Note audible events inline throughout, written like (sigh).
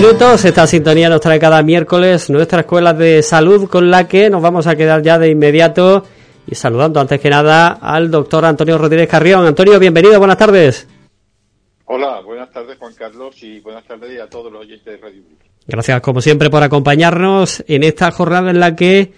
minutos. Esta sintonía nos trae cada miércoles nuestra escuela de salud con la que nos vamos a quedar ya de inmediato y saludando antes que nada al doctor Antonio Rodríguez Carrión. Antonio, bienvenido, buenas tardes. Hola, buenas tardes Juan Carlos y buenas tardes a todos los oyentes de Radio Gracias como siempre por acompañarnos en esta jornada en la que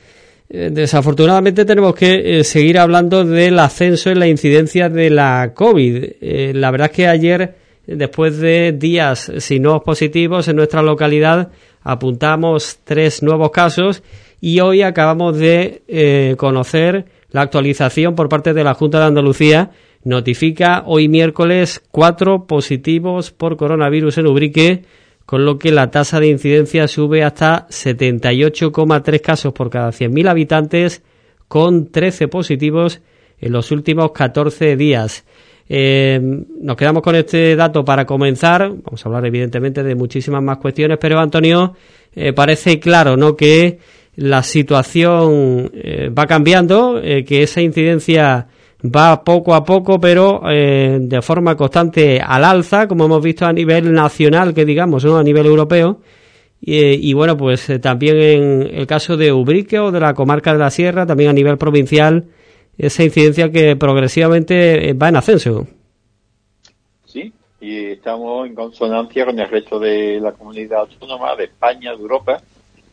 eh, desafortunadamente tenemos que eh, seguir hablando del ascenso en la incidencia de la COVID. Eh, la verdad es que ayer después de días sin nuevos positivos en nuestra localidad, apuntamos tres nuevos casos y hoy acabamos de eh, conocer la actualización por parte de la Junta de Andalucía. Notifica hoy miércoles cuatro positivos por coronavirus en Ubrique, con lo que la tasa de incidencia sube hasta 78,3 casos por cada 100.000 habitantes, con 13 positivos en los últimos 14 días. Eh, nos quedamos con este dato para comenzar. Vamos a hablar, evidentemente, de muchísimas más cuestiones, pero Antonio, eh, parece claro, ¿no? Que la situación eh, va cambiando, eh, que esa incidencia va poco a poco, pero eh, de forma constante al alza, como hemos visto a nivel nacional, que digamos, ¿no? A nivel europeo. Y, y bueno, pues también en el caso de Ubrique o de la comarca de la Sierra, también a nivel provincial, esa incidencia que progresivamente va en ascenso. Sí, y estamos en consonancia con el resto de la comunidad autónoma de España, de Europa,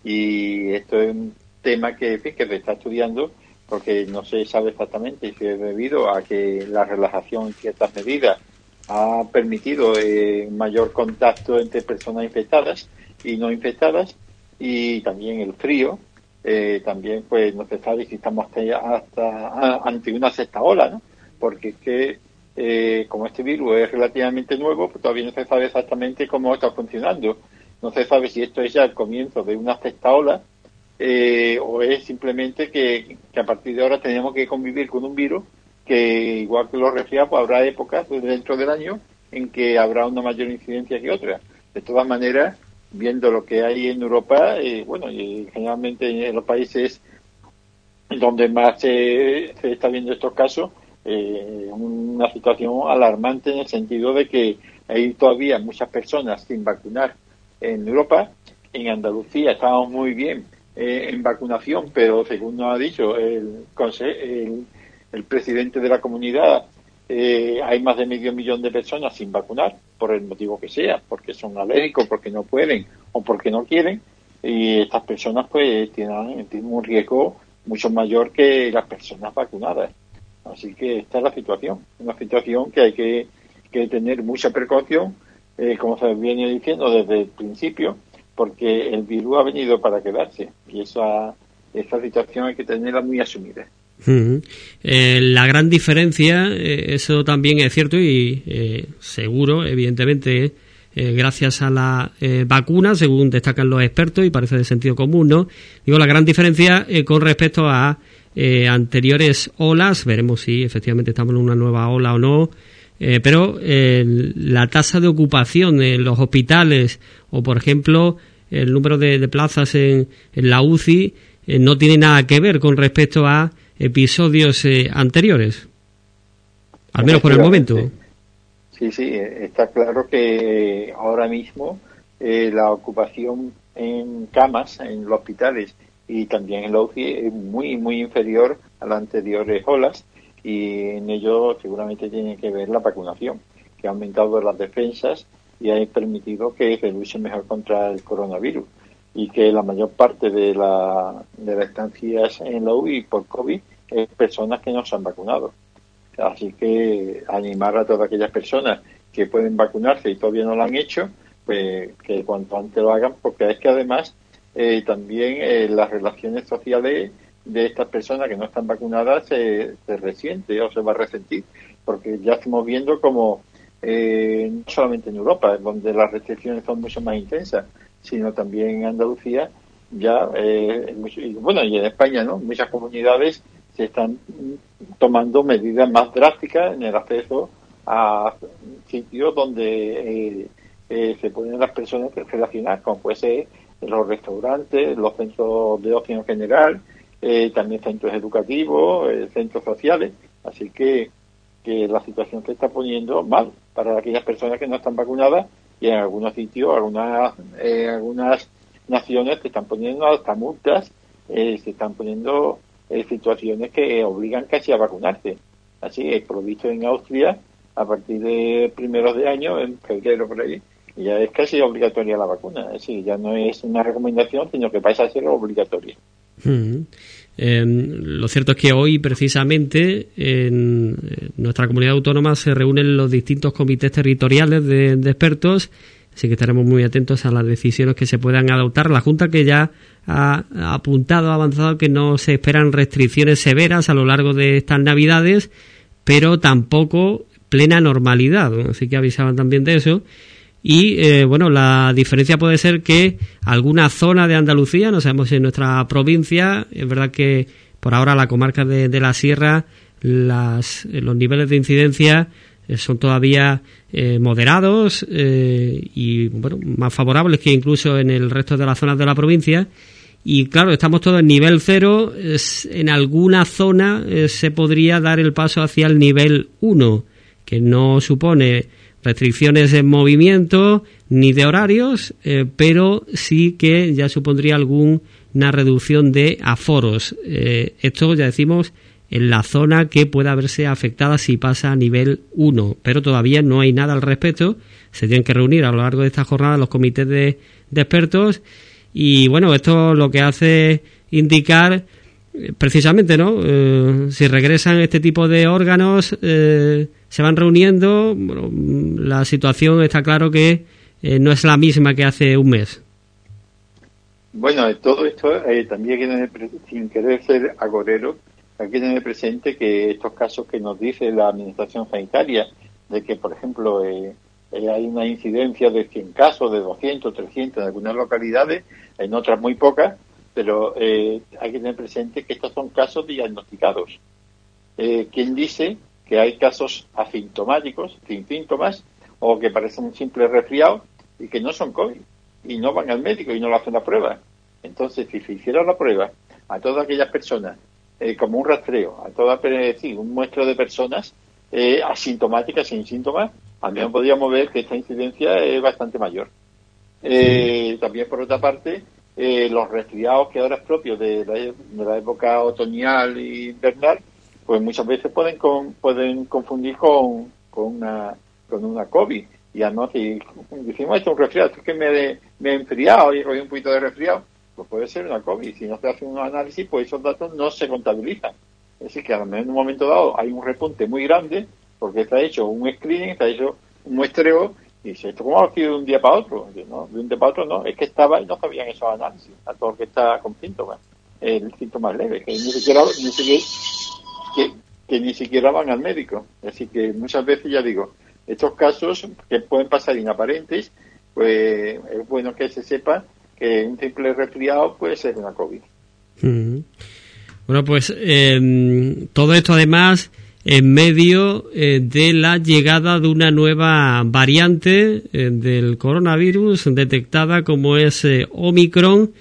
y esto es un tema que se está estudiando porque no se sabe exactamente si es debido a que la relajación en ciertas medidas ha permitido eh, mayor contacto entre personas infectadas y no infectadas y también el frío eh, también pues no se sabe si estamos hasta, hasta ante una sexta ola, ¿no? Porque es que eh, como este virus es relativamente nuevo, pues todavía no se sabe exactamente cómo está funcionando. No se sabe si esto es ya el comienzo de una sexta ola eh, o es simplemente que, que, a partir de ahora tenemos que convivir con un virus que, igual que los resfriados, pues habrá épocas dentro del año en que habrá una mayor incidencia que otra. De todas maneras, viendo lo que hay en Europa, eh, bueno, y generalmente en los países donde más se, se está viendo estos casos, eh, una situación alarmante en el sentido de que hay todavía muchas personas sin vacunar en Europa. En Andalucía estamos muy bien eh, en vacunación, pero según nos ha dicho el, el, el presidente de la comunidad, eh, hay más de medio millón de personas sin vacunar, por el motivo que sea, porque son alérgicos, porque no pueden o porque no quieren, y estas personas pues tienen, tienen un riesgo mucho mayor que las personas vacunadas. Así que esta es la situación, una situación que hay que, que tener mucha precaución, eh, como se viene diciendo desde el principio, porque el virus ha venido para quedarse y esa, esa situación hay que tenerla muy asumida. Eh, la gran diferencia, eh, eso también es cierto y eh, seguro, evidentemente, eh, gracias a la vacuna, según destacan los expertos y parece de sentido común, ¿no? Digo, la gran diferencia con respecto a anteriores olas, veremos si efectivamente estamos en una nueva ola o no, pero la tasa de ocupación en los hospitales o, por ejemplo, el número de, de plazas en, en, la UCI no tiene nada que ver con respecto a episodios eh, anteriores, al menos por el momento. Sí, sí, está claro que ahora mismo eh, la ocupación en camas en los hospitales y también en la UCI es muy, muy inferior a las anteriores olas y en ello seguramente tiene que ver la vacunación, que ha aumentado las defensas y ha permitido que se luche mejor contra el coronavirus y que la mayor parte de, la, de las estancias en la UBI por COVID es personas que no se han vacunado. Así que animar a todas aquellas personas que pueden vacunarse y todavía no lo han hecho, pues que cuanto antes lo hagan, porque es que además eh, también eh, las relaciones sociales de estas personas que no están vacunadas se, se resiente o se va a resentir, porque ya estamos viendo como eh, no solamente en Europa, donde las restricciones son mucho más intensas, sino también en Andalucía, ya, eh, y bueno, y en España, ¿no? Muchas comunidades se están tomando medidas más drásticas en el acceso a sitios donde eh, eh, se pueden las personas relacionar, como puede ser los restaurantes, los centros de ocio en general, eh, también centros educativos, centros sociales. Así que, que la situación se está poniendo mal para aquellas personas que no están vacunadas y en algunos sitios, algunas, eh, algunas naciones que están poniendo hasta multas, eh, se están poniendo eh, situaciones que obligan casi a vacunarse. Así es, por lo visto en Austria, a partir de primeros de año, en febrero por ahí, ya es casi obligatoria la vacuna. Es decir, ya no es una recomendación, sino que pasa a ser obligatoria. Em, lo cierto es que hoy, precisamente, en nuestra comunidad autónoma se reúnen los distintos comités territoriales de, expertos, así que estaremos muy atentos a las decisiones que se puedan adoptar. La Junta que ya ha, apuntado, ha avanzado que no se esperan restricciones severas a lo largo de estas Navidades, pero tampoco plena normalidad, así que avisaban también de eso. Y eh, bueno, la diferencia puede ser que alguna zona de Andalucía, no sabemos si en nuestra provincia, es verdad que por ahora la comarca de, la Sierra, las, los niveles de incidencia eh, son todavía eh, moderados y bueno, más favorables que incluso en el resto de las zonas de la provincia. Y claro, estamos todos en nivel cero. en alguna zona se podría dar el paso hacia el nivel 1, que no supone restricciones de movimiento ni de horarios, eh, pero sí que ya supondría alguna reducción de aforos. Eh, esto ya decimos en la zona que pueda verse afectada si pasa a nivel 1, pero todavía no hay nada al respecto. Se tienen que reunir a lo largo de esta jornada los comités de, expertos y bueno, esto lo que hace indicar eh, precisamente, ¿no? si regresan este tipo de órganos, se van reuniendo. Bueno, la situación está claro que eh, no es la misma que hace un mes. Bueno, todo esto eh, también hay que sin querer ser agorero, hay que tener presente que estos casos que nos dice la Administración Sanitaria, de que, por ejemplo, eh, hay una incidencia de 100 casos, de 200, 300 en algunas localidades, en otras muy pocas, pero hay que tener presente que estos son casos diagnosticados. ¿Quién dice que hay casos asintomáticos, sin síntomas, o que parecen un simple resfriado y que no son COVID, y no van al médico y no le hacen la prueba. Entonces, si se hiciera la prueba a todas aquellas personas, eh, como un rastreo, a todas, sí, un muestro de personas eh, asintomáticas, sin síntomas, también podríamos ver que esta incidencia es bastante mayor. Eh, también, por otra parte, los resfriados que ahora es propio de la, de la época otoñal y invernal, pues muchas veces pueden pueden confundir con, con una con una COVID. Y si decimos es un resfriado es que me, me he enfriado y he un poquito de resfriado pues puede ser una COVID. Si no se hace un análisis pues esos datos no se contabilizan. Es decir que a lo mejor en un momento dado hay un repunte muy grande porque está hecho un screening está hecho un muestreo y dice, ¿esto cómo ha sido de un día para otro? no, de un día para otro no, es que estaba y no sabían esos análisis, a todo el que está con síntomas, el síntoma leve, que ni siquiera, ni siquiera que, ni siquiera van al médico. Así que muchas veces ya digo, estos casos que pueden pasar inaparentes, pues es bueno que se sepa que un simple resfriado puede ser una COVID. Bueno, pues em, todo esto además en medio eh, de la llegada de una nueva variante eh, del coronavirus detectada como es eh, Omicron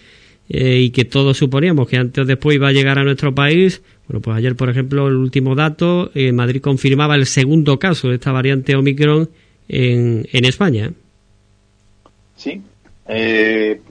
y que todos suponíamos que antes o después iba a llegar a nuestro país bueno, pues ayer, por ejemplo, el último dato, eh, Madrid confirmaba el segundo caso de esta variante Omicron en, en España. Sí, eh,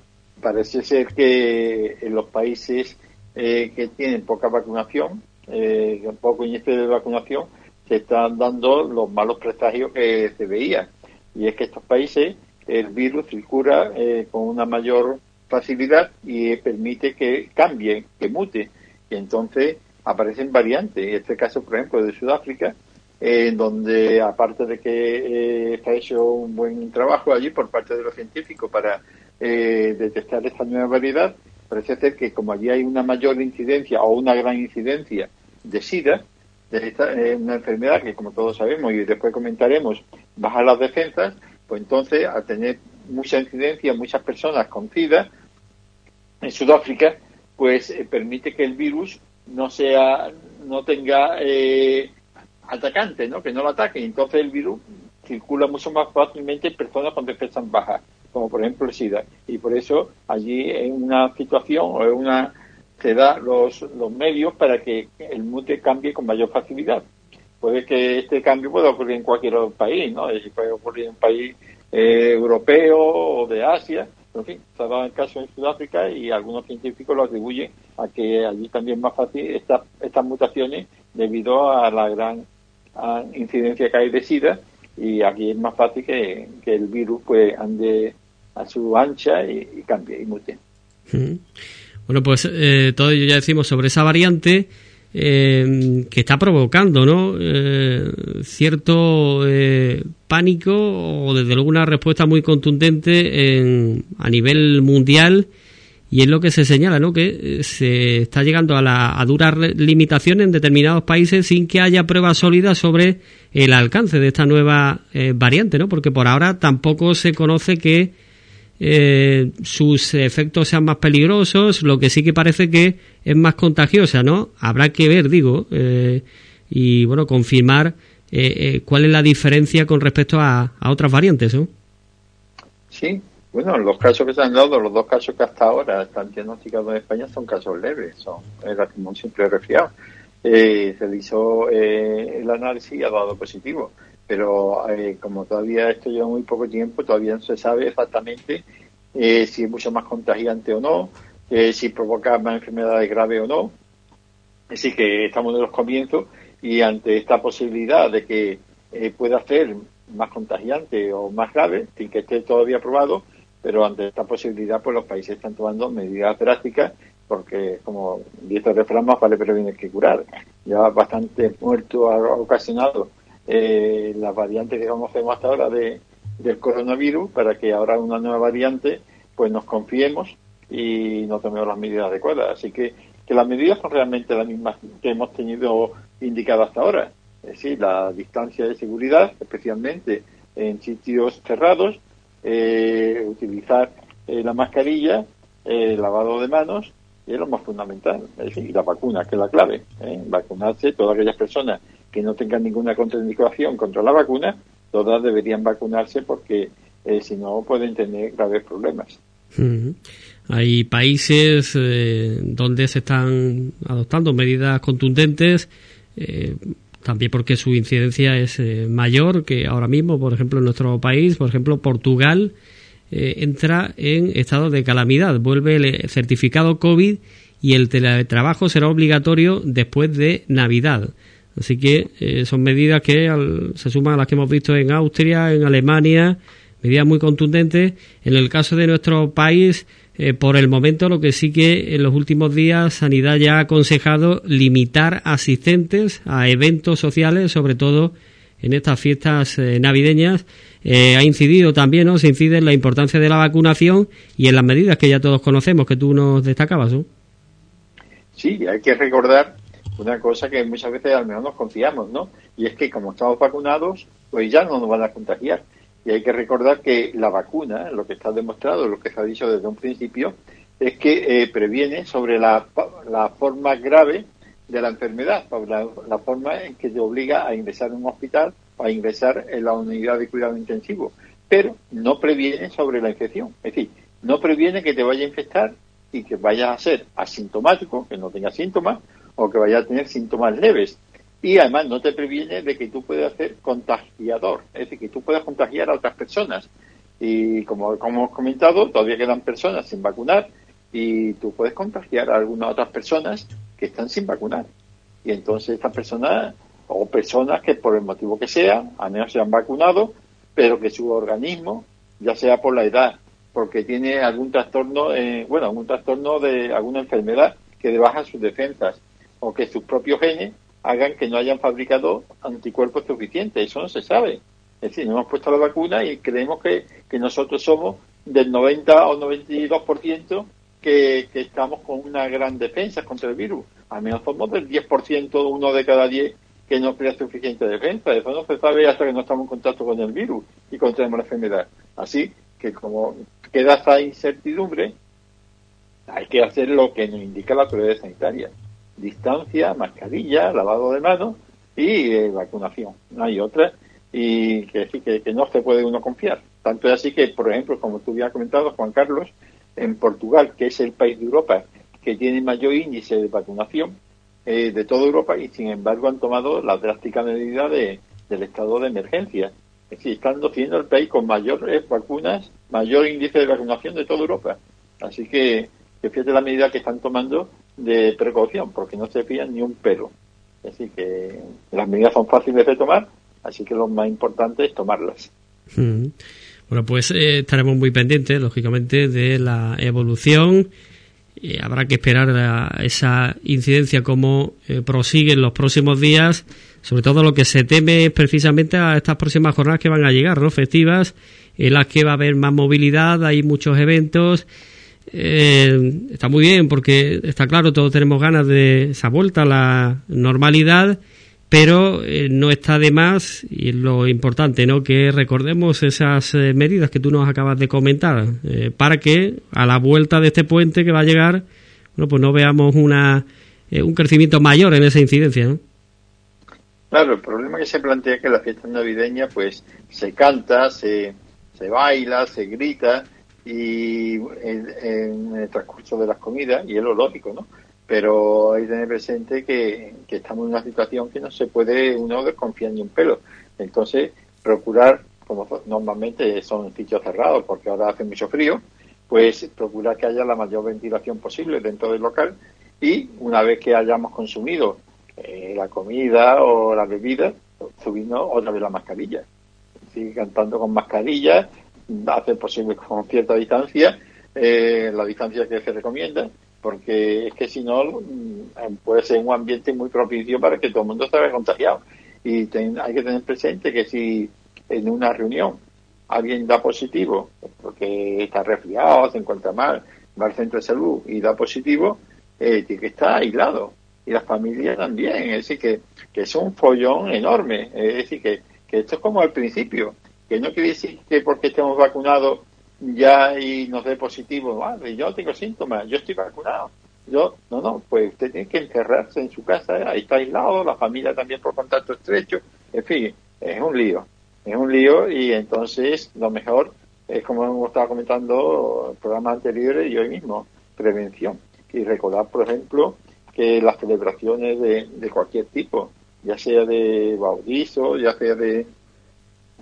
parece ser que en los países eh, que tienen poca vacunación, eh, poco índice de vacunación, se están dando los malos presagios que se veían. Y es que estos países el virus circula con una mayor facilidad y permite que cambie, que mute. Y entonces aparecen variantes. En este caso, por ejemplo, de Sudáfrica, en donde, aparte de que eh, hecho un buen trabajo allí por parte de los científicos para eh, detectar esta nueva variedad, parece ser que como allí hay una mayor incidencia o una gran incidencia de SIDA, de esta, eh, una enfermedad que, como todos sabemos y después comentaremos, baja las defensas, pues entonces, al tener mucha incidencia, muchas personas con SIDA, en Sudáfrica, pues permite que el virus no sea, no tenga eh, atacante, ¿no? Que no lo ataque. Entonces el virus circula mucho más fácilmente en personas con defensas bajas, como por ejemplo el SIDA. Y por eso allí en una situación o en una se da los, los medios para que el mute cambie con mayor facilidad. Puede que este cambio pueda ocurrir en cualquier otro país, ¿no? Puede ocurrir en un país eh, europeo o de Asia. En fin, se ha dado el caso en Sudáfrica y algunos científicos lo atribuyen a que allí también es más fácil estas estas mutaciones debido a la gran incidencia que hay de SIDA y aquí es más fácil que, el virus pues ande a su ancha y, cambie y mute. Bueno, pues eh, todo ello ya decimos sobre esa variante eh, que está provocando ¿no? Eh, cierto pánico o desde luego una respuesta muy contundente en, a nivel mundial y es lo que se señala, ¿no? Que se está llegando a, la, a durar limitaciones en determinados países sin que haya pruebas sólidas sobre el alcance de esta nueva variante, ¿no? Porque por ahora tampoco se conoce que eh, sus efectos sean más peligrosos, lo que sí que parece que es más contagiosa, ¿no? Habrá que ver, digo, eh, y bueno, confirmar eh, eh, cuál es la diferencia con respecto a, otras variantes, ¿no? Sí, bueno, los casos que se han dado, los dos casos que hasta ahora están diagnosticados en España son casos leves, son un simple resfriado. se hizo el análisis y ha dado positivo pero eh, como todavía esto lleva muy poco tiempo, todavía no se sabe exactamente eh, si es mucho más contagiante o no, eh, si provoca más enfermedades graves o no. Así que estamos en los comienzos y ante esta posibilidad de que pueda ser más contagiante o más grave, sin que esté todavía probado, pero ante esta posibilidad, pues los países están tomando medidas drásticas porque, como dice el refrán, más vale prevenir que curar. Ya bastante muerto ha ocasionado eh, las variantes que conocemos hasta ahora de, del coronavirus para que ahora una nueva variante pues nos confiemos y no tomemos las medidas adecuadas. Así que, que las medidas son realmente las mismas que hemos tenido indicadas hasta ahora. Es decir, la distancia de seguridad, especialmente en sitios cerrados, eh, utilizar eh, la mascarilla, el lavado de manos, y es lo más fundamental. Es decir, la vacuna, que es la clave. Vacunarse todas aquellas personas que no tengan ninguna contraindicación contra la vacuna, todas deberían vacunarse porque eh, si no pueden tener graves problemas. Hay países eh, donde se están adoptando medidas contundentes, eh, también porque su incidencia es mayor que ahora mismo, por ejemplo, en nuestro país, por ejemplo, Portugal entra en estado de calamidad, vuelve el certificado COVID y el teletrabajo será obligatorio después de Navidad. Así que eh, son medidas que se suman a las que hemos visto en Austria, en Alemania, medidas muy contundentes. En el caso de nuestro país, eh, por el momento, lo que sí que en los últimos días Sanidad ya ha aconsejado limitar asistentes a eventos sociales, sobre todo en estas fiestas eh, navideñas. ha incidido también, ¿no? Se incide en la importancia de la vacunación y en las medidas que ya todos conocemos, que tú nos destacabas, ¿no? Sí, hay que recordar una cosa que muchas veces al menos nos confiamos, ¿no? Y es que como estamos vacunados, pues ya no nos van a contagiar. Y hay que recordar que la vacuna, lo que está demostrado, lo que se ha dicho desde un principio, es que eh, previene sobre la, la, forma grave de la enfermedad, la, forma en que te obliga a ingresar en un hospital a ingresar en la unidad de cuidado intensivo. Pero no previene sobre la infección. Es decir, no previene que te vaya a infectar y que vayas a ser asintomático, que no tenga síntomas, o que vaya a tener síntomas leves. Y además no te previene de que tú puedas ser contagiador, es decir, que tú puedas contagiar a otras personas. Y como, como hemos comentado, todavía quedan personas sin vacunar y tú puedes contagiar a algunas otras personas que están sin vacunar. Y entonces estas personas, o personas que por el motivo que sea, a menos se han vacunado, pero que su organismo, ya sea por la edad, porque tiene algún trastorno, eh, bueno, algún trastorno de alguna enfermedad que baja sus defensas, o que sus propios genes hagan que no hayan fabricado anticuerpos suficientes. Eso no se sabe. Es decir, no hemos puesto la vacuna y creemos que, que nosotros somos del 90 o 92% que, que estamos con una gran defensa contra el virus. Al menos somos del 10%, uno de cada 10 que no crea suficiente defensa. Eso no se sabe hasta que no estamos en contacto con el virus y contraemos la enfermedad. Así que como queda esa incertidumbre, hay que hacer lo que nos indica la autoridad sanitaria distancia, mascarilla, lavado de manos y eh, vacunación. No hay otra y que, que, que no se puede uno confiar. Tanto es así que, por ejemplo, como tú ya has comentado, Juan Carlos, en Portugal, que es el país de Europa que tiene mayor índice de vacunación eh, de toda Europa y, sin embargo, han tomado la drástica medida de, del estado de emergencia. Es decir, estando siendo el país con mayores vacunas, mayor índice de vacunación de toda Europa. Así que, que fíjate la medida que están tomando de precaución, porque no se fían ni un pelo. Decir, que las medidas son fáciles de tomar, así que lo más importante es tomarlas. Mm. Bueno, pues eh, estaremos muy pendientes, lógicamente, de la evolución. y habrá que esperar a esa incidencia como eh, prosigue en los próximos días. Sobre todo lo que se teme es precisamente a estas próximas jornadas que van a llegar, ¿no? Festivas, en las que va a haber más movilidad, hay muchos eventos. Eh, está muy bien porque está claro, todos tenemos ganas de esa vuelta a la normalidad pero eh, no está de más y lo importante, ¿no? Que recordemos esas eh, medidas que tú nos acabas de comentar eh, para que a la vuelta de este puente que va a llegar, bueno, pues no veamos una un crecimiento mayor en esa incidencia, ¿no? Claro, el problema que se plantea es que la fiesta navideña, pues, se canta, se, se baila, se grita y en, el transcurso de las comidas y es lo lógico, ¿no? pero hay que tener presente que, estamos en una situación que no se puede uno desconfiar ni un pelo. Entonces, procurar, como normalmente son sitios cerrados, porque ahora hace mucho frío, pues procurar que haya la mayor ventilación posible dentro del local y una vez que hayamos consumido eh, la comida o la bebida, subirnos otra vez la mascarilla. Sigue cantando con mascarilla, hacer posible con cierta distancia, eh, la distancia que se recomienda, porque es que si no mm, puede ser un ambiente muy propicio para que todo el mundo esté contagiado. Y hay que tener presente que si en una reunión alguien da positivo, porque está resfriado, se encuentra mal, va al centro de salud y da positivo, eh, tiene que estar aislado. Y las familias también, es decir, que, que es un follón enorme. Es decir, que, que esto es como al principio, que no quiere decir que porque estemos vacunados ya y nos dé positivo, yo tengo síntomas, yo estoy vacunado. Yo, no, no, pues usted tiene que encerrarse en su casa, ahí está aislado, la familia también por contacto estrecho, en fin, es un lío, es un lío y entonces lo mejor es como hemos estado comentando en programas anteriores y hoy mismo, prevención. Y recordar, por ejemplo, que las celebraciones de, de cualquier tipo, ya sea de bautizo, ya sea de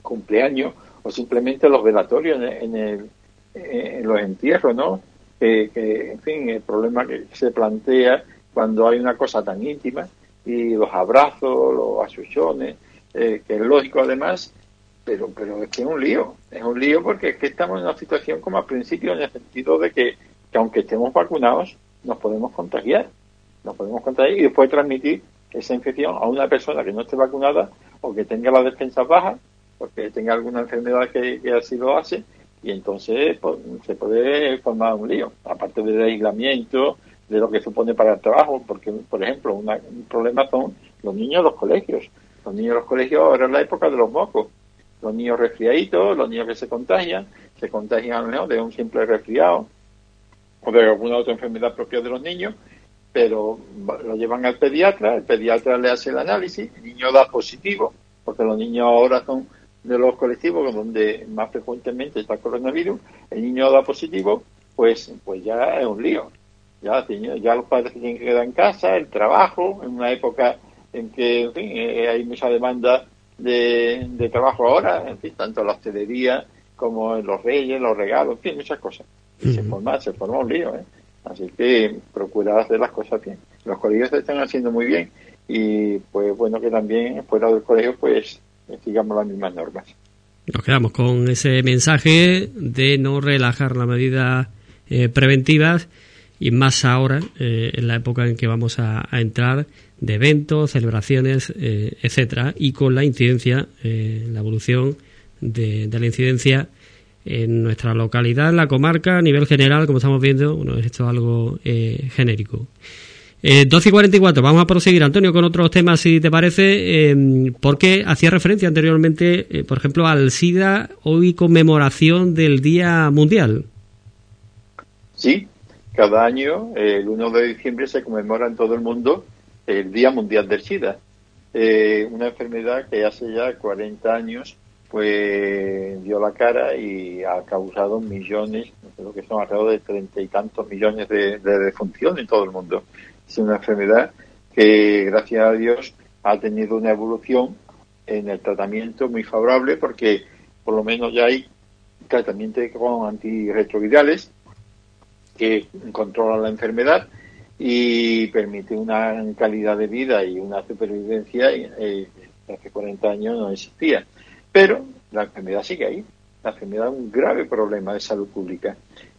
cumpleaños, o simplemente los velatorios en, el, en los entierros, ¿no? Que, en fin, el problema que se plantea cuando hay una cosa tan íntima y los abrazos, los asuchones, eh, que es lógico además, pero, pero es que es un lío, es un lío porque es que estamos en una situación como al principio en el sentido de que, que aunque estemos vacunados, nos podemos contagiar, nos podemos contagiar y después transmitir esa infección a una persona que no esté vacunada o que tenga las defensas bajas porque tenga alguna enfermedad que, así lo hace, y entonces pues, se puede formar un lío, aparte del aislamiento, de lo que supone para el trabajo, porque, por ejemplo, un problema son los niños de los colegios. Los niños de los colegios ahora es la época de los mocos. Los niños resfriaditos, los niños que se contagian, se contagian a lo mejor de un simple resfriado o de alguna otra enfermedad propia de los niños, pero lo llevan al pediatra, el pediatra le hace el análisis, el niño da positivo, porque los niños ahora son de los colectivos donde más frecuentemente está el coronavirus, el niño da positivo, pues, pues ya es un lío. Ya, ya los padres tienen que quedar en casa, el trabajo, en una época en que en fin, eh, hay mucha demanda de, de, trabajo ahora, en fin, tanto en la hostelería como en los reyes, los regalos, en fin, muchas cosas. Y se forma, se forma un lío, ¿eh? Así que procurar hacer las cosas bien. Los colegios se están haciendo muy bien y pues bueno que también fuera del colegio pues sigamos las mismas normas. Nos quedamos con ese mensaje de no relajar las medidas eh, preventivas y más ahora, eh, en la época en que vamos a, entrar de eventos, celebraciones, eh, etcétera, y con la incidencia, la evolución de, de, la incidencia en nuestra localidad, en la comarca, a nivel general, como estamos viendo, bueno, esto es algo genérico. Eh, 12 y 44, vamos a proseguir, Antonio, con otros temas, si te parece, eh, porque hacía referencia anteriormente, eh, por ejemplo, al SIDA, hoy conmemoración del Día Mundial. Sí, cada año, el 1 de diciembre, se conmemora en todo el mundo el Día Mundial del SIDA, eh, una enfermedad que hace ya 40 años pues dio la cara y ha causado millones, creo que son alrededor de treinta y tantos millones de, de defunciones en todo el mundo. Es una enfermedad que, gracias a Dios, ha tenido una evolución en el tratamiento muy favorable porque por lo menos ya hay tratamiento con antirretrovirales que controlan la enfermedad y permite una calidad de vida y una supervivencia eh, hace 40 años no existía. Pero la enfermedad sigue ahí. La enfermedad es un grave problema de salud pública.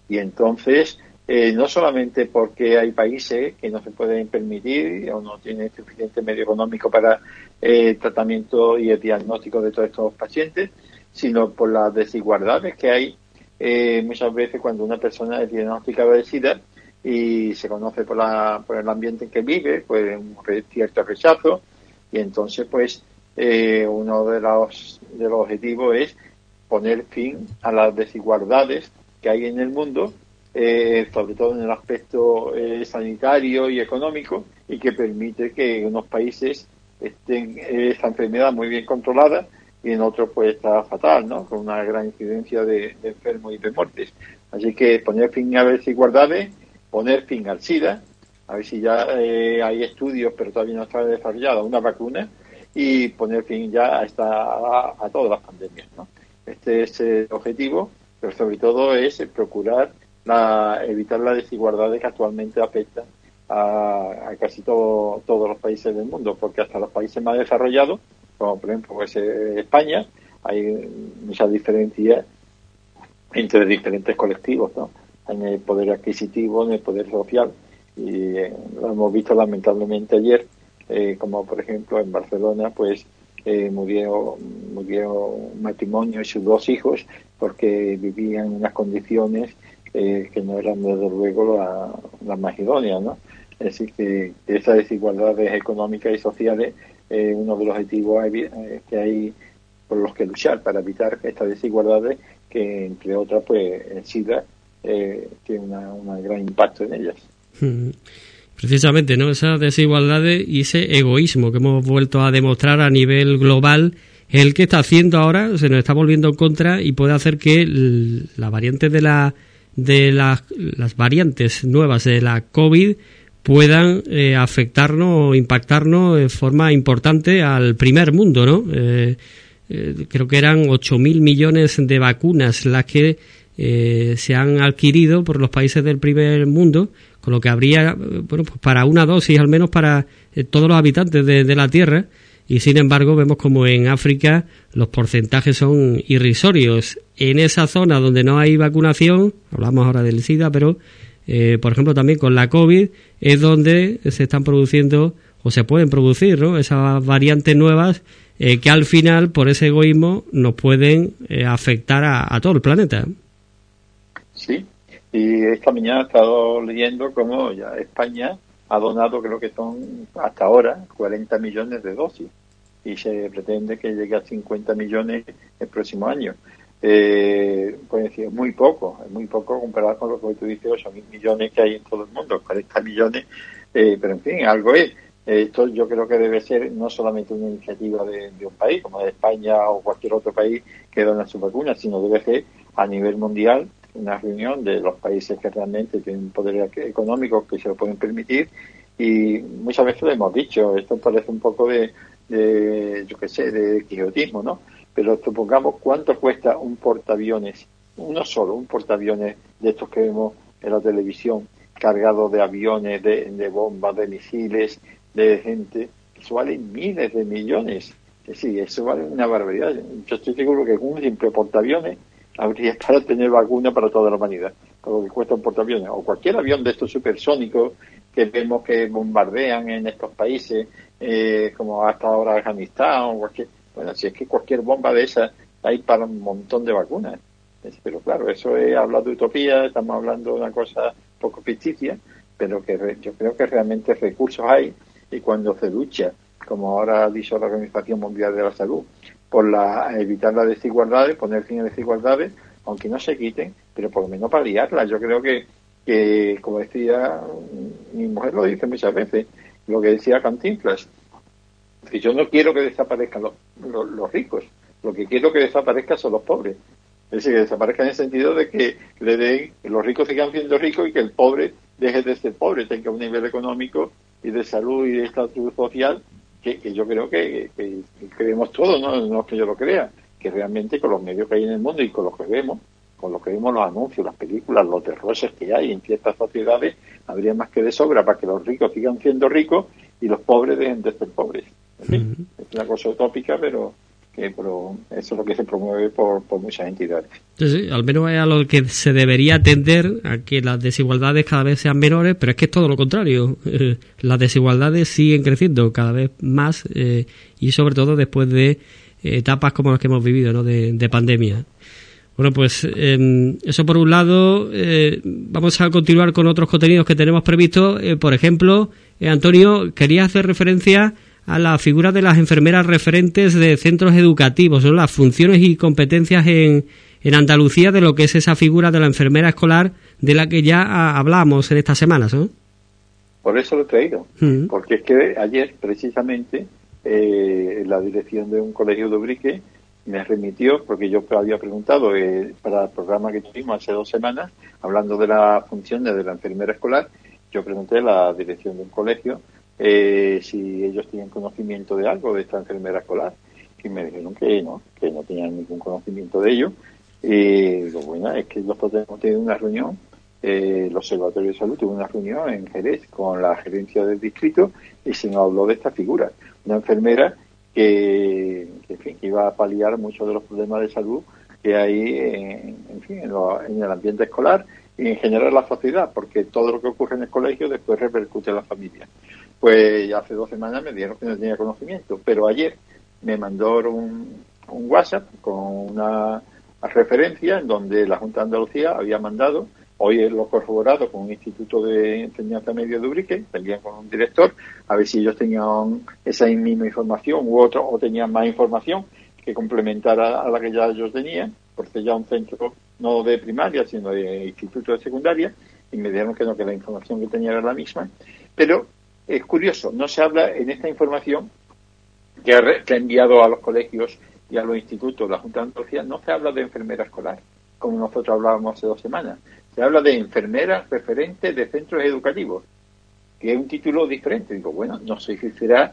Y entonces, eh, no solamente porque hay países que no se pueden permitir o no tienen suficiente medio económico para el eh, tratamiento y el diagnóstico de todos estos pacientes, sino por las desigualdades que hay eh, muchas veces cuando una persona es diagnosticada de SIDA y se conoce por, la, por el ambiente en que vive, pues un cierto rechazo. Y entonces pues eh, uno de los, de los objetivos es poner fin a las desigualdades que hay en el mundo, eh, sobre todo en el aspecto sanitario y económico, y que permite que unos países estén esta enfermedad muy bien controlada y en otros pues está fatal, ¿no? Con una gran incidencia de, enfermos y de muertes. Así que poner fin a las desigualdades, poner fin al SIDA, a ver si ya eh, hay estudios, pero todavía no está desarrollada una vacuna, y poner fin ya a, esta, a, todas las pandemias, ¿no? Este es el objetivo, pero sobre todo es procurar la, evitar las desigualdades que actualmente afectan a, casi todo, todos los países del mundo, porque hasta los países más desarrollados como por ejemplo pues, eh, España, hay muchas diferencias entre diferentes colectivos, ¿no? en el poder adquisitivo, en el poder social. Y eh, lo hemos visto lamentablemente ayer, eh, como por ejemplo en Barcelona, pues murió, murió un matrimonio y sus dos hijos porque vivían en unas condiciones que no eran desde luego las más idóneas. ¿no? Es decir, que esas desigualdades económicas y sociales eh, uno de los objetivos eh, que hay por los que luchar para evitar estas desigualdades que entre otras pues el SIDA eh, tiene un gran impacto en ellas. Mm. Precisamente, ¿no? Esas desigualdades y ese egoísmo que hemos vuelto a demostrar a nivel global, el que está haciendo ahora, se nos está volviendo en contra y puede hacer que la variante de la de las variantes nuevas de la COVID puedan eh, afectarnos o impactarnos de forma importante al primer mundo, ¿no? Eh, eh, creo que eran 8.000 millones de vacunas las que se han adquirido por los países del primer mundo, con lo que habría, bueno, pues para una dosis al menos para todos los habitantes de, de, la Tierra, y sin embargo vemos como en África los porcentajes son irrisorios. En esa zona donde no hay vacunación, hablamos ahora del SIDA, pero eh, por ejemplo, también con la COVID, es donde se están produciendo o se pueden producir ¿no? esas variantes nuevas eh, que al final, por ese egoísmo, nos pueden eh, afectar a, todo el planeta. Sí, y esta mañana he estado leyendo cómo ya España ha donado, creo que son hasta ahora, 40 millones de dosis y se pretende que llegue a 50 millones el próximo año eh, pues decir, muy poco, es muy poco comparado con lo que tú dices, 8 mil millones que hay en todo el mundo, 40 millones, eh, pero en fin, algo es. Esto yo creo que debe ser no solamente una iniciativa de, un país, como de España o cualquier otro país que dona su vacuna, sino debe ser a nivel mundial una reunión de los países que realmente tienen poder económico que se lo pueden permitir y muchas veces lo hemos dicho, esto parece un poco de, de yo qué sé, de quijotismo, ¿no? pero supongamos cuánto cuesta un portaaviones, uno solo, un portaaviones de estos que vemos en la televisión, cargado de aviones, de, bombas, de misiles, de gente, eso vale miles de millones. Sí, eso vale una barbaridad. Yo estoy seguro que un simple portaaviones habría para tener vacuna para toda la humanidad, con lo que cuesta un portaaviones. O cualquier avión de estos supersónicos que vemos que bombardean en estos países, eh, como hasta ahora Afganistán o cualquier bueno, si es que cualquier bomba de esa hay para un montón de vacunas. Pero claro, eso es hablar de utopía, estamos hablando de una cosa poco ficticia, pero que yo creo que realmente recursos hay y cuando se lucha, como ahora ha dicho la Organización Mundial de la Salud, por la, evitar las desigualdades, poner fin a desigualdades, aunque no se quiten, pero por lo menos paliarlas. Yo creo que, que, como decía mi mujer lo dice muchas veces, lo que decía Cantinflas, si yo no quiero que desaparezcan los, ricos, lo que quiero que desaparezcan son los pobres. Es decir, que desaparezcan en el sentido de que le den, los ricos sigan siendo ricos y que el pobre deje de ser pobre, tenga un nivel económico y de salud y de estatus social que, yo creo que, creemos todos, ¿no? no es que yo lo crea, que realmente con los medios que hay en el mundo y con los que vemos, con lo que vemos los anuncios, las películas, los terrores que hay en ciertas sociedades, habría más que de sobra para que los ricos sigan siendo ricos y los pobres dejen de ser pobres. Es una cosa utópica, pero eso es lo que se promueve por, muchas entidades. Sí, al menos es a lo que se debería atender, a que las desigualdades cada vez sean menores, pero es que es todo lo contrario. las desigualdades siguen creciendo cada vez más eh, y sobre todo después de etapas como las que hemos vivido, ¿no? de pandemia. Bueno, pues em, eso por un lado. Eh, vamos a continuar con otros contenidos que tenemos previstos. Eh, por ejemplo, eh, Antonio, quería hacer referencia a la figura de las enfermeras referentes de centros educativos, ¿no? las funciones y competencias en, en Andalucía de lo que es esa figura de la enfermera escolar de la que ya hablamos en estas semanas. ¿no? Por eso lo he traído, mm. porque es que ayer precisamente la dirección de un colegio de Ubrique me remitió, porque yo había preguntado eh, para el programa que tuvimos hace dos semanas, hablando de las funciones de la enfermera escolar, yo pregunté a la dirección de un colegio eh, si ellos tenían conocimiento de algo de esta enfermera escolar, y me dijeron que no, que no tenían ningún conocimiento de ello. Y lo bueno es que nosotros hemos tenido una reunión, eh, el Observatorio de Salud tuvo una reunión en Jerez con la gerencia del distrito y se nos habló de esta figura, una enfermera que, iba a paliar muchos de los problemas de salud que hay en, en, el ambiente escolar y en general en la sociedad, porque todo lo que ocurre en el colegio después repercute en la familia. Pues hace dos semanas me dijeron que no tenía conocimiento, pero ayer me mandó un, un WhatsApp con una referencia en donde la Junta de Andalucía había mandado Hoy lo corroborado con un instituto de enseñanza medio de Ubrique, también con un director, a ver si ellos tenían esa misma información u otro, o tenían más información que complementara a la que ya ellos tenían, porque ya un centro no de primaria, sino de instituto de secundaria, y me dijeron que no, que la información que tenía era la misma. Pero es curioso, no se habla en esta información que ha, que enviado a los colegios y a los institutos la Junta de Andalucía, no se habla de enfermera escolar, como nosotros hablábamos hace dos semanas se habla de enfermeras referentes de centros educativos, que es un título diferente. Digo, bueno, no sé si será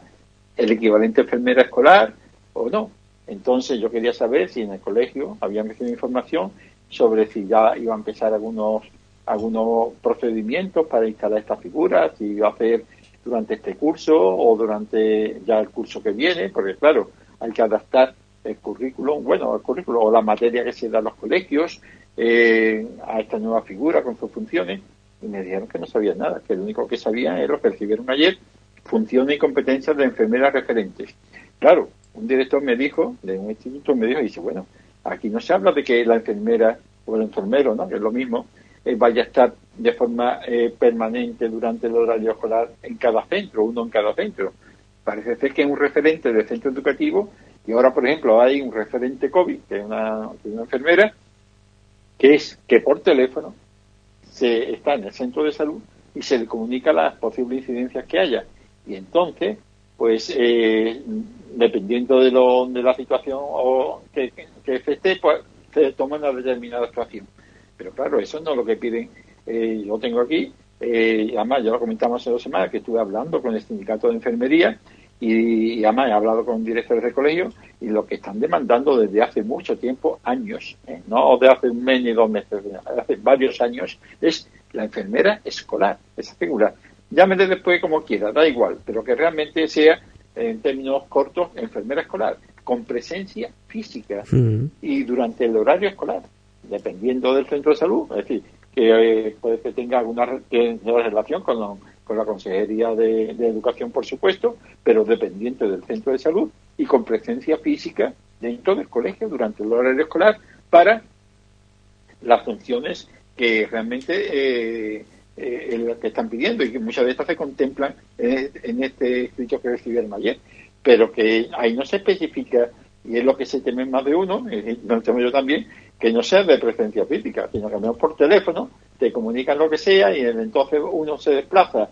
el equivalente enfermera escolar o no. Entonces yo quería saber si en el colegio habían recibido información sobre si ya iba a empezar algunos algunos procedimientos para instalar esta figura, si iba a hacer durante este curso o durante ya el curso que viene, porque claro, hay que adaptar el currículum, bueno, el currículum o la materia que se da en los colegios, eh, a esta nueva figura con sus funciones y me dijeron que no sabían nada, que lo único que sabían era lo que recibieron ayer, funciones y competencias de enfermeras referentes. Claro, un director me dijo, de un instituto, me dijo, dice, bueno, aquí no se habla de que la enfermera o el enfermero, ¿no? que es lo mismo, eh, vaya a estar de forma eh, permanente durante el horario escolar en cada centro, uno en cada centro. Parece ser que es un referente del centro educativo y ahora, por ejemplo, hay un referente COVID, que es una, que es una enfermera, que es que por teléfono se está en el centro de salud y se le comunica las posibles incidencias que haya. Y entonces, pues, eh, dependiendo de, lo, de la situación o que, que, esté, pues se toma una determinada actuación. Pero claro, eso no es lo que piden. Eh, yo tengo aquí, eh, además ya lo comentamos hace dos semanas, que estuve hablando con el sindicato de enfermería y, además he hablado con directores de colegio y lo que están demandando desde hace mucho tiempo, años, ¿eh? no de hace un mes ni dos meses, hace varios años, es la enfermera escolar, esa figura. Llámele después como quiera, da igual, pero que realmente sea, en términos cortos, enfermera escolar, con presencia física mm. y durante el horario escolar, dependiendo del centro de salud, es decir, que eh, puede que tenga alguna relación con con la Consejería de, Educación, por supuesto, pero dependiente del centro de salud y con presencia física dentro del colegio durante el horario escolar para las funciones que realmente eh, eh, que están pidiendo y que muchas veces se contemplan en, este escrito que recibieron ayer, pero que ahí no se especifica y es lo que se teme más de uno, y lo temo yo también, que no sea de presencia física, sino que menos por teléfono te comunican lo que sea y entonces uno se desplaza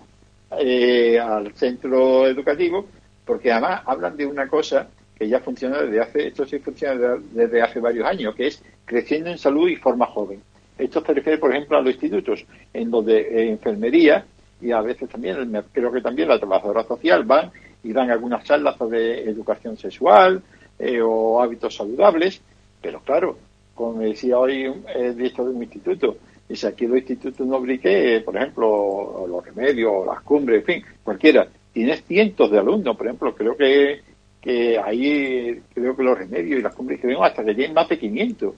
eh, al centro educativo, porque además hablan de una cosa que ya funciona desde hace, esto sí funciona desde hace varios años, que es creciendo en salud y forma joven. Esto se refiere, por ejemplo, a los institutos, en donde eh, enfermería y a veces también, creo que también la trabajadora social van y dan algunas charlas sobre educación sexual eh, o hábitos saludables, pero claro, como decía hoy el director de un instituto, y si aquí los institutos no brique, por ejemplo, los remedios, las cumbres, en fin, cualquiera, tienes cientos de alumnos, por ejemplo, creo que, que ahí, creo que los remedios y las cumbres que vemos hasta que tienen más de 500.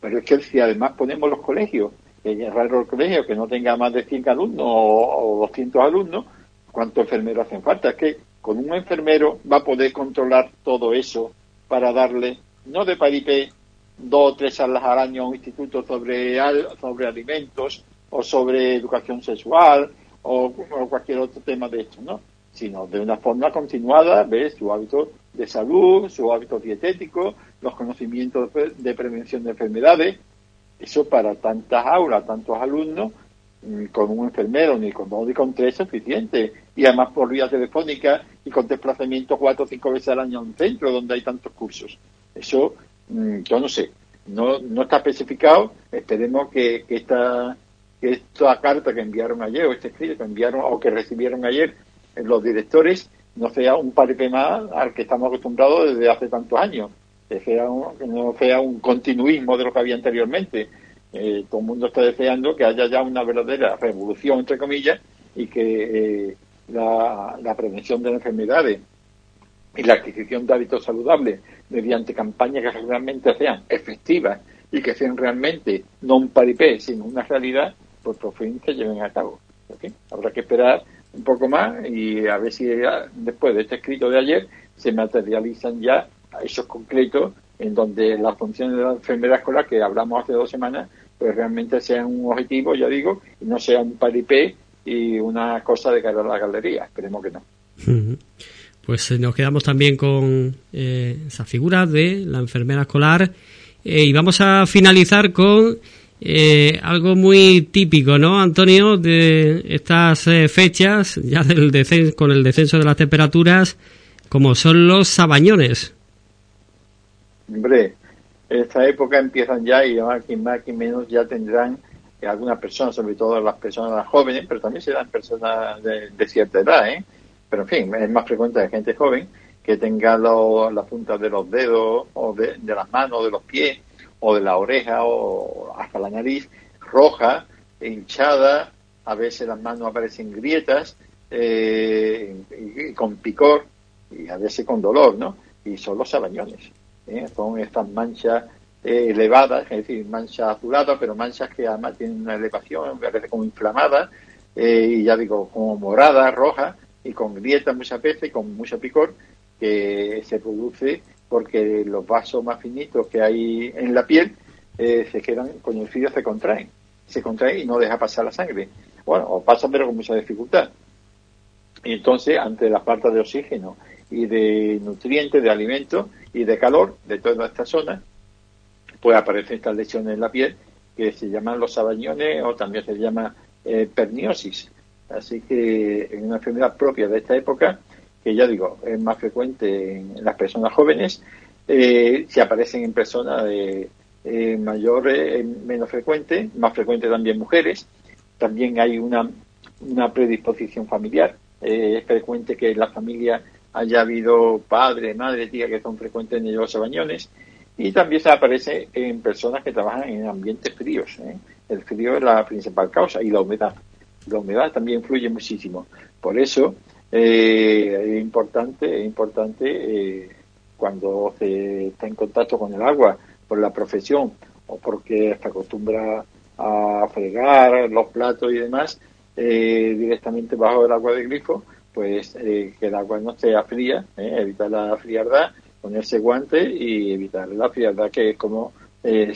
Pero es que si además ponemos los colegios, es raro el colegio que no tenga más de 100 alumnos o, 200 alumnos, ¿cuántos enfermeros hacen falta? Es que con un enfermero va a poder controlar todo eso para darle, no de paripé, dos o tres salas al año a un instituto sobre, sobre alimentos o sobre educación sexual o, cualquier otro tema de esto, ¿no? Sino de una forma continuada, ¿ves? Su hábito de salud, su hábito dietético, los conocimientos de prevención de enfermedades. Eso para tantas aulas, tantos alumnos, mm, con un enfermero ni con dos ni con tres es suficiente. Y además por vía telefónica y con desplazamiento cuatro o cinco veces al año a un centro donde hay tantos cursos. Eso yo no sé, no, no está especificado, esperemos que, esta, que esta carta que enviaron ayer, o este escrito que enviaron o que recibieron ayer los directores, no sea un parque más al que estamos acostumbrados desde hace tantos años, que, sea no sea un continuismo de lo que había anteriormente. Eh, todo el mundo está deseando que haya ya una verdadera revolución, entre comillas, y que eh, la, la prevención de las enfermedades y la adquisición de hábitos saludables mediante campañas que realmente sean efectivas y que sean realmente no un paripé, sino una realidad, pues por fin se lleven a cabo. Habrá que esperar un poco más y a ver si después de este escrito de ayer se materializan ya esos concretos en donde las funciones de la enfermera escolar que hablamos hace dos semanas, pues realmente sean un objetivo, ya digo, y no sea un paripé y una cosa de cara a la galería. Esperemos que no pues eh, nos quedamos también con eh, esa figura de la enfermera escolar eh, y vamos a finalizar con algo muy típico, ¿no, Antonio, de estas fechas, ya del descenso, con el descenso de las temperaturas, como son los sabañones. Hombre, esta época empiezan ya y aquí más y menos ya tendrán algunas personas, sobre todo las personas jóvenes, pero también serán personas de cierta edad, ¿eh? Pero en fin, es más frecuente de gente joven que tenga las puntas de los dedos o de, las manos, de los pies o de la oreja o hasta la nariz roja, hinchada, a veces las manos aparecen grietas eh, con picor y a veces con dolor, ¿no? Y son los sabañones, ¿eh? son estas manchas eh, elevadas, es decir, manchas azuladas, pero manchas que además tienen una elevación, a veces como inflamada y ya digo, como morada, roja, y con grietas muchas veces, con mucho picor, que se produce porque los vasos más finitos que hay en la piel eh, se quedan, con el frío se contraen, se contraen y no deja pasar la sangre. Bueno, o pasa pero con mucha dificultad. Y entonces, ante la falta de oxígeno y de nutrientes, de alimentos y de calor de toda esta zona, pues aparecen estas lesiones en la piel que se llaman los sabañones o también se llama eh, perniosis. Así que es una enfermedad propia de esta época, que ya digo, es más frecuente en las personas jóvenes, eh, si aparecen en personas de eh, mayores, menos frecuente, más frecuente también mujeres. También hay una, una predisposición familiar. Eh, es frecuente que en la familia haya habido padre, madre, tía que son frecuentes en los bañones. Y también se aparece en personas que trabajan en ambientes fríos. El frío es la principal causa y la humedad la humedad también influye muchísimo. Por eso eh, es importante, es importante eh, cuando se está en contacto con el agua por la profesión o porque se acostumbra a fregar los platos y demás eh, directamente bajo el agua de grifo, pues que el agua no sea fría, evitar la frialdad, ponerse guantes y evitar la frialdad que es como, en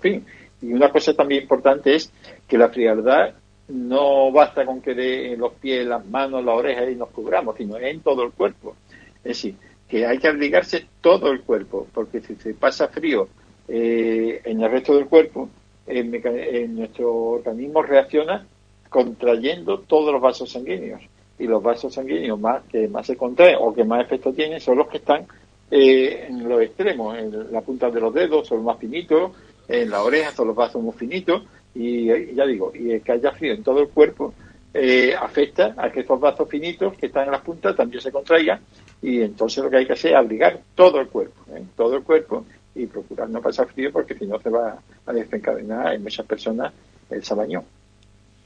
fin. Y una cosa también importante es que la frialdad no basta con que de los pies, las manos, las orejas y nos cubramos, sino en todo el cuerpo. Es decir, que hay que abrigarse todo el cuerpo, porque si se pasa frío eh, en el resto del cuerpo, nuestro organismo reacciona contrayendo todos los vasos sanguíneos. Y los vasos sanguíneos más que más se contraen o que más efecto tienen son los que están eh, en los extremos, en la punta de los dedos son más finitos, en la oreja son los vasos muy finitos, y ya digo, y que haya frío en todo el cuerpo, eh, afecta a que estos vasos finitos que están en las puntas también se contraigan y entonces lo que hay que hacer es abrigar todo el cuerpo, ¿eh? todo el cuerpo y procurar no pasar frío porque si no se va a desencadenar en muchas personas el sabañón.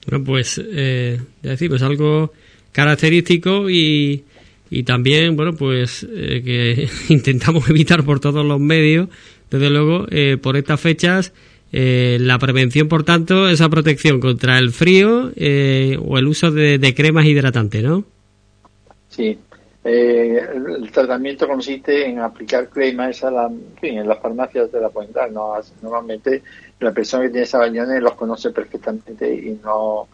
Bueno, pues eh, pues algo característico y, y también, bueno, pues eh, que (laughs) intentamos evitar por todos los medios, desde luego, eh, por estas fechas, eh, la prevención, por tanto, esa protección contra el frío o el uso de, cremas hidratantes, ¿no? Sí. el tratamiento consiste en aplicar cremas a la, en, fin, en las farmacias de la dar. ¿no? Normalmente la persona que tiene sabañones los conoce perfectamente y no,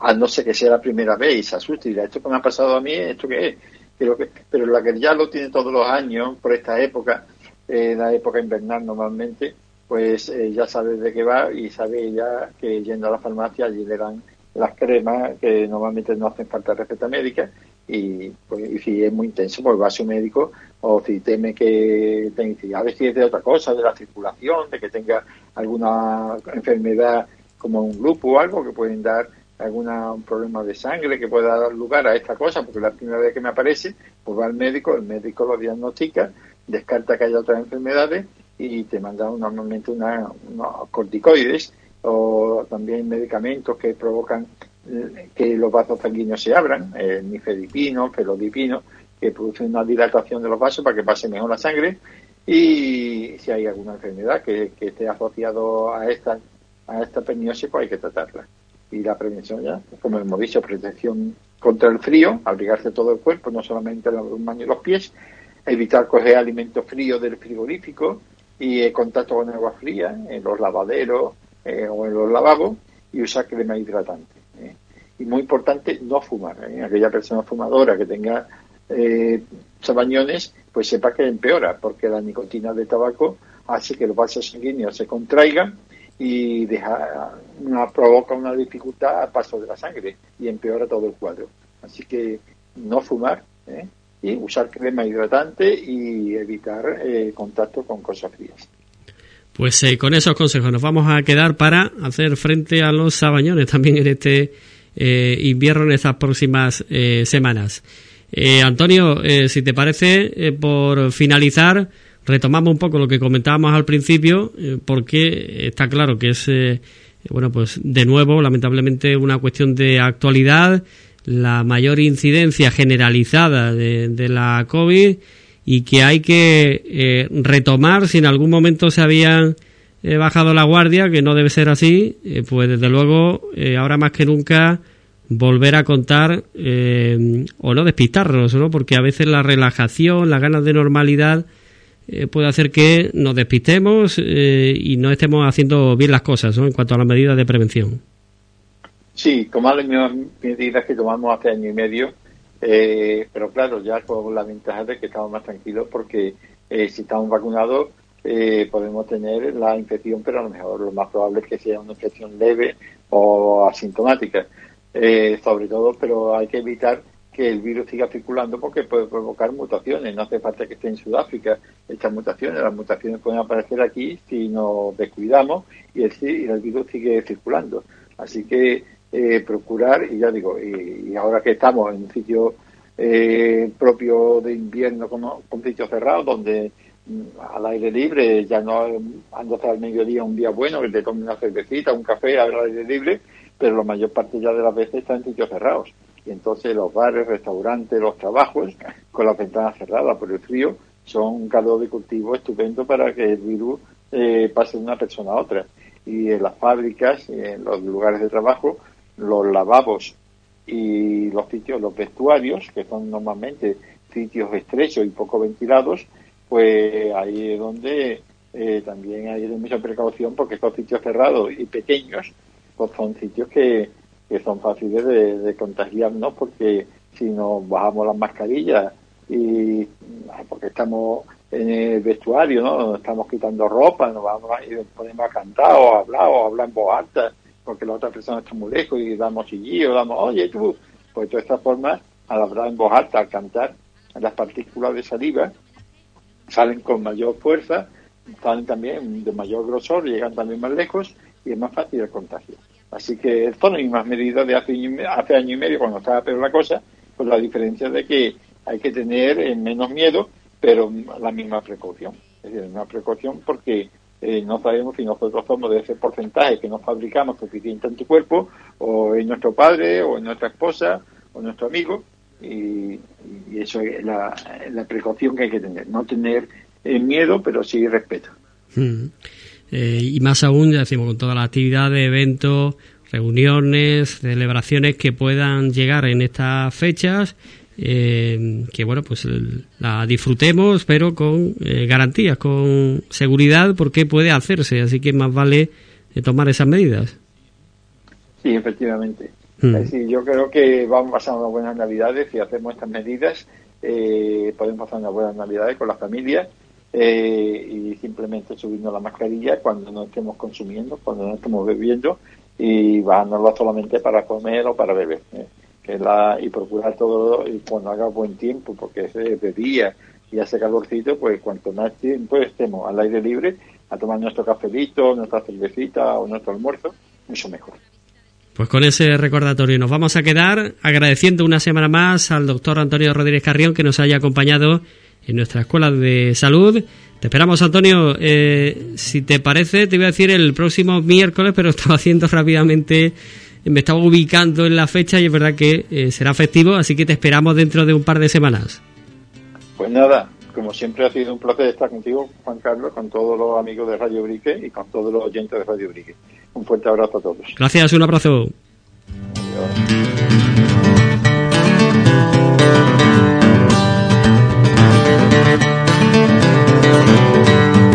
a no ser que sea la primera vez y se asuste y dirá, esto que me ha pasado a mí, esto qué es. Pero, que, pero la que ya lo tiene todos los años, por esta época, eh, la época invernal normalmente, pues eh, ya sabe de qué va y sabe ya que yendo a la farmacia allí le dan las cremas que normalmente no hacen falta receta médica y, pues, y si es muy intenso pues va a su médico o si teme que tenga, a ver si es de otra cosa, de la circulación, de que tenga alguna enfermedad como un grupo o algo que pueden dar algún problema de sangre que pueda dar lugar a esta cosa, porque la primera vez que me aparece, pues va al médico, el médico lo diagnostica, descarta que haya otras enfermedades y te manda normalmente una, unos corticoides o también medicamentos que provocan eh, que los vasos sanguíneos se abran, el nifedipino, felodipino, que producen una dilatación de los vasos para que pase mejor la sangre. Y si hay alguna enfermedad que, esté asociado a esta a esta perniosis pues hay que tratarla. Y la prevención ya como hemos dicho protección contra el frío abrigarse todo el cuerpo no solamente los manos y los pies evitar coger alimentos fríos del frigorífico y el contacto con agua fría en los lavaderos eh, o en los lavabos y usar crema hidratante ¿eh? y muy importante no fumar ¿eh? aquella persona fumadora que tenga eh, sabañones, pues sepa que empeora, porque la nicotina del tabaco hace que los vasos sanguíneos se contraigan y deja, una, provoca una dificultad al paso de la sangre y empeora todo el cuadro. Así que no fumar ¿eh? Y usar crema hidratante y evitar eh, contacto con cosas frías. Pues eh, con esos consejos nos vamos a quedar para hacer frente a los sabañones también en este invierno, en estas próximas semanas. Eh, Antonio, eh, si te parece, eh, por finalizar, retomamos un poco lo que comentábamos al principio, porque está claro que es, bueno, pues de nuevo, lamentablemente, una cuestión de actualidad, la mayor incidencia generalizada de, la COVID y que hay que retomar si en algún momento se habían bajado la guardia, que no debe ser así, pues desde luego, ahora más que nunca, volver a contar eh, o no despistarnos, ¿no? Porque a veces la relajación, las ganas de normalidad eh, puede hacer que nos despistemos eh, y no estemos haciendo bien las cosas, ¿no? En cuanto a las medidas de prevención. Sí, tomar las medidas que tomamos hace año y medio, pero claro, ya con la ventaja de que estamos más tranquilos porque si estamos vacunados podemos tener la infección, pero a lo mejor lo más probable es que sea una infección leve o asintomática eh, sobre todo, pero hay que evitar que el virus siga circulando porque puede provocar mutaciones. No hace falta que esté en Sudáfrica estas mutaciones. Las mutaciones pueden aparecer aquí si nos descuidamos y el, el virus sigue circulando. Así que eh, procurar, y ya digo, y, ahora que estamos en un sitio eh, propio de invierno con, con sitios cerrados, donde mm, al aire libre, ya no ando hasta el mediodía un día bueno, que te tome una cervecita, un café al aire libre, pero la mayor parte ya de las veces está en sitios cerrados. Y entonces los bares, restaurantes, los trabajos, con las ventanas cerradas por el frío, son un calor de cultivo estupendo para que el virus eh, pase de una persona a otra. Y en las fábricas, en los lugares de trabajo, los lavabos y los sitios, los vestuarios, que son normalmente sitios estrechos y poco ventilados, pues ahí es donde eh, también hay mucha precaución porque estos sitios cerrados y pequeños pues son sitios que, son fáciles de, contagiarnos porque si nos bajamos las mascarillas y porque estamos en el vestuario, ¿no? Nos estamos quitando ropa, nos vamos y ponemos a cantar o a hablar o a hablar en voz alta porque la otra persona está muy lejos y damos chillillo, damos, oye tú, pues de esta forma, al hablar en voz alta, al cantar, las partículas de saliva salen con mayor fuerza, salen también de mayor grosor, llegan también más lejos y es más fácil el contagio. Así que las mismas medidas de hace, hace año y medio cuando estaba peor la cosa, pues la diferencia de que hay que tener eh, menos miedo, pero la misma precaución. Es decir, una precaución porque eh, no sabemos si nosotros somos de ese porcentaje que no fabricamos suficiente en tu cuerpo, o en nuestro padre, o en nuestra esposa, o nuestro amigo, y, eso es la, precaución que hay que tener. No tener eh, miedo, pero sí respeto. Mm. y más aún, ya decimos, con toda la actividad de eventos, reuniones, celebraciones que puedan llegar en estas fechas eh, que bueno pues la disfrutemos pero con eh, garantías con seguridad porque puede hacerse. Así que más vale eh, tomar esas medidas. Sí efectivamente. Mm. yo creo que vamos pasar unas buenas navidades si hacemos estas medidas podemos pasar unas buenas navidades con las familias y simplemente subiendo la mascarilla cuando no estemos consumiendo cuando no estemos bebiendo y bajándolo solamente para comer o para beber la, y procurar todo y cuando haga buen tiempo, porque es de día y hace calorcito, pues cuanto más tiempo estemos al aire libre a tomar nuestro cafelito, nuestra cervecita o nuestro almuerzo, mucho mejor. Pues con ese recordatorio nos vamos a quedar agradeciendo una semana más al doctor Antonio Rodríguez Carrión que nos haya acompañado en nuestra escuela de salud. Te esperamos, Antonio. Eh, si te parece, te voy a decir el próximo miércoles, pero (laughs) estaba haciendo rápidamente me estaba ubicando en la fecha y es verdad que eh, será festivo, así que te esperamos dentro de un par de semanas. Pues nada, como siempre ha sido un placer estar contigo, Juan Carlos, con todos los amigos de Radio Brique y con todos los oyentes de Radio Brique. Un fuerte abrazo a todos. Gracias, un abrazo. Adiós.